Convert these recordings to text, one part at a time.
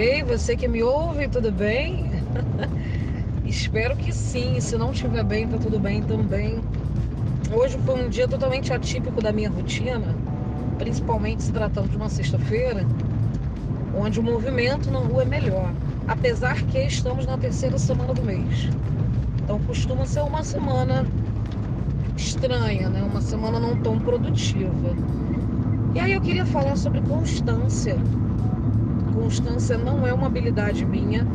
Ei, você que me ouve, tudo bem? Espero que sim. Se não estiver bem, tá tudo bem também. Hoje foi um dia totalmente atípico da minha rotina, principalmente se tratando de uma sexta-feira, onde o movimento na rua é melhor, apesar que estamos na terceira semana do mês. Então costuma ser uma semana estranha, né? Uma semana não tão produtiva. E aí eu queria falar sobre constância. Constância não é uma habilidade minha.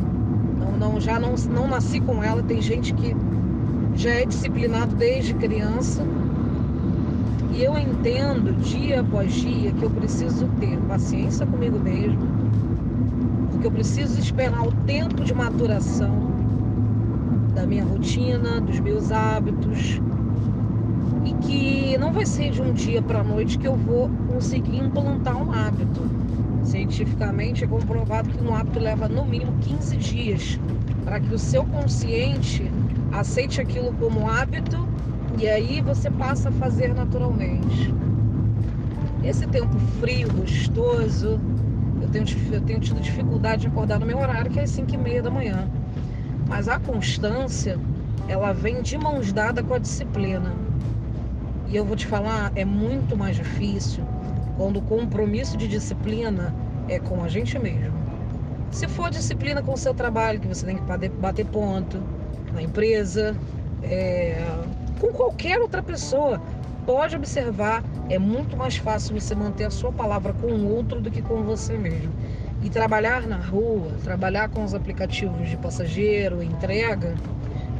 Não, não já não, não nasci com ela. Tem gente que já é disciplinado desde criança. E eu entendo dia após dia que eu preciso ter paciência comigo mesmo, porque eu preciso esperar o tempo de maturação da minha rotina, dos meus hábitos, e que não vai ser de um dia para a noite que eu vou conseguir implantar um hábito. Cientificamente é comprovado que um hábito leva no mínimo 15 dias para que o seu consciente aceite aquilo como hábito e aí você passa a fazer naturalmente. Esse tempo frio, gostoso, eu tenho, eu tenho tido dificuldade de acordar no meu horário, que é às 5 e meia da manhã. Mas a constância, ela vem de mãos dadas com a disciplina. E eu vou te falar, é muito mais difícil quando o compromisso de disciplina é com a gente mesmo. Se for disciplina com o seu trabalho, que você tem que bater ponto na empresa, é, com qualquer outra pessoa, pode observar, é muito mais fácil você manter a sua palavra com o outro do que com você mesmo. E trabalhar na rua, trabalhar com os aplicativos de passageiro, entrega,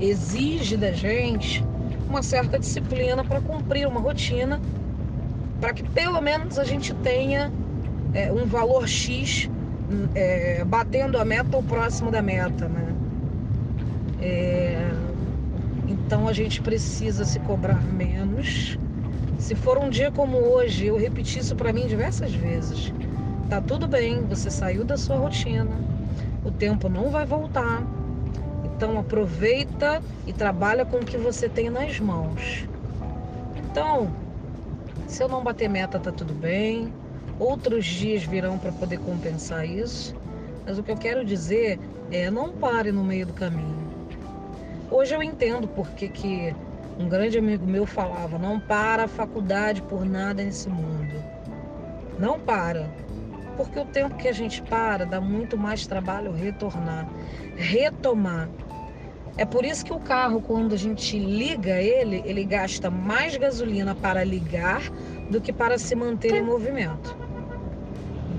exige da gente uma certa disciplina para cumprir uma rotina, para que pelo menos a gente tenha é, um valor X é, batendo a meta ou próximo da meta, né? É, então a gente precisa se cobrar menos. Se for um dia como hoje, eu repeti isso para mim diversas vezes. Tá tudo bem, você saiu da sua rotina, o tempo não vai voltar, então aproveita e trabalha com o que você tem nas mãos. Então, se eu não bater meta, tá tudo bem. Outros dias virão para poder compensar isso. Mas o que eu quero dizer é não pare no meio do caminho. Hoje eu entendo porque que um grande amigo meu falava: não para a faculdade por nada nesse mundo. Não para. Porque o tempo que a gente para dá muito mais trabalho retornar, retomar. É por isso que o carro, quando a gente liga ele, ele gasta mais gasolina para ligar do que para se manter em movimento.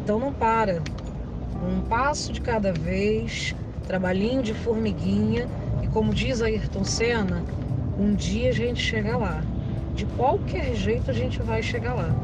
Então não para. Um passo de cada vez, trabalhinho de formiguinha. E como diz Ayrton Senna, um dia a gente chega lá. De qualquer jeito a gente vai chegar lá.